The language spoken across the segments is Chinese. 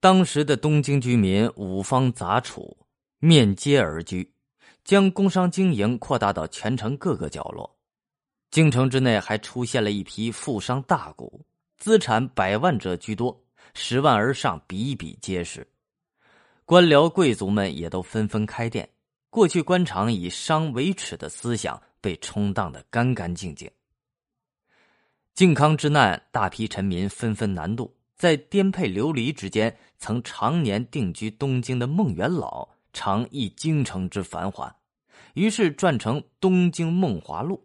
当时的东京居民五方杂处，面街而居，将工商经营扩大到全城各个角落。京城之内还出现了一批富商大贾，资产百万者居多，十万而上比比皆是。官僚贵族们也都纷纷开店。过去官场以商为耻的思想被冲荡的干干净净。靖康之难，大批臣民纷纷南渡。在颠沛流离之间，曾常年定居东京的孟元老常忆京城之繁华，于是撰成《东京梦华录》。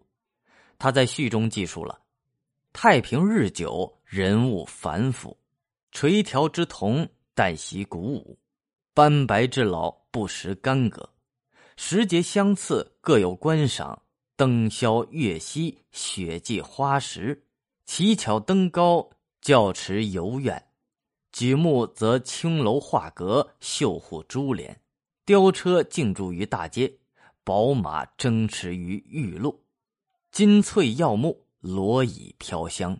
他在序中记述了：太平日久，人物繁复；垂髫之童，旦夕鼓舞；斑白之老，不识干戈；时节相次，各有观赏；灯宵月夕，雪霁花时，奇巧登高。教池游苑，举目则青楼画阁，绣户珠帘，雕车竞逐于大街，宝马争驰于玉路，金翠耀目，罗椅飘香。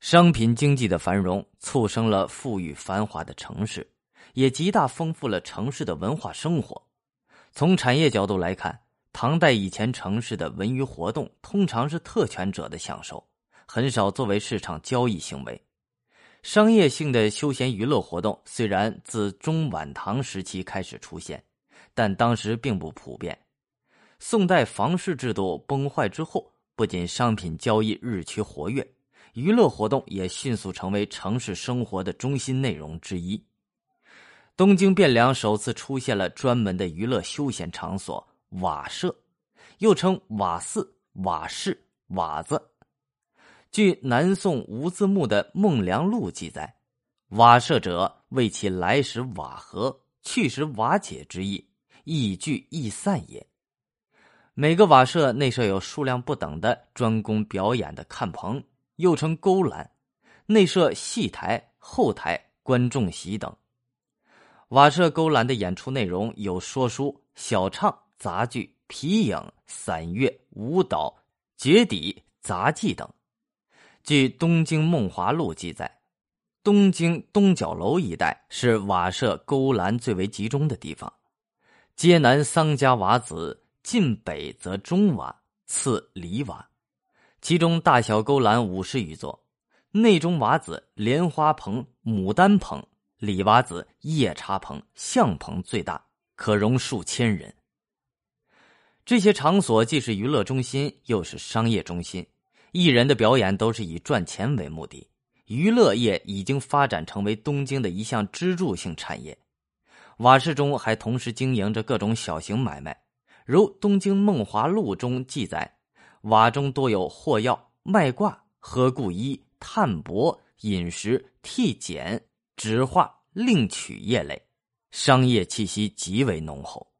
商品经济的繁荣，促生了富裕繁华的城市，也极大丰富了城市的文化生活。从产业角度来看，唐代以前城市的文娱活动，通常是特权者的享受。很少作为市场交易行为，商业性的休闲娱乐活动虽然自中晚唐时期开始出现，但当时并不普遍。宋代房市制度崩坏之后，不仅商品交易日趋活跃，娱乐活动也迅速成为城市生活的中心内容之一。东京汴梁首次出现了专门的娱乐休闲场所——瓦舍，又称瓦寺、瓦市、瓦子。据南宋吴自牧的《孟良录》记载，瓦舍者为其来时瓦合，去时瓦解之意，易聚易散也。每个瓦舍内设有数量不等的专供表演的看棚，又称勾栏，内设戏台、后台、观众席等。瓦舍勾栏的演出内容有说书、小唱、杂剧、皮影、散乐、舞蹈、绝底、杂技等。据《东京梦华录》记载，东京东角楼一带是瓦舍勾栏最为集中的地方。街南桑家瓦子，近北则中瓦，次里瓦。其中大小勾栏五十余座，内中瓦子莲花棚、牡丹棚，里瓦子夜叉棚、象棚最大，可容数千人。这些场所既是娱乐中心，又是商业中心。艺人的表演都是以赚钱为目的，娱乐业已经发展成为东京的一项支柱性产业。瓦市中还同时经营着各种小型买卖，如《东京梦华录》中记载，瓦中多有货药、卖卦、喝故衣、炭帛、饮食、替剪、纸画、另取业类，商业气息极为浓厚。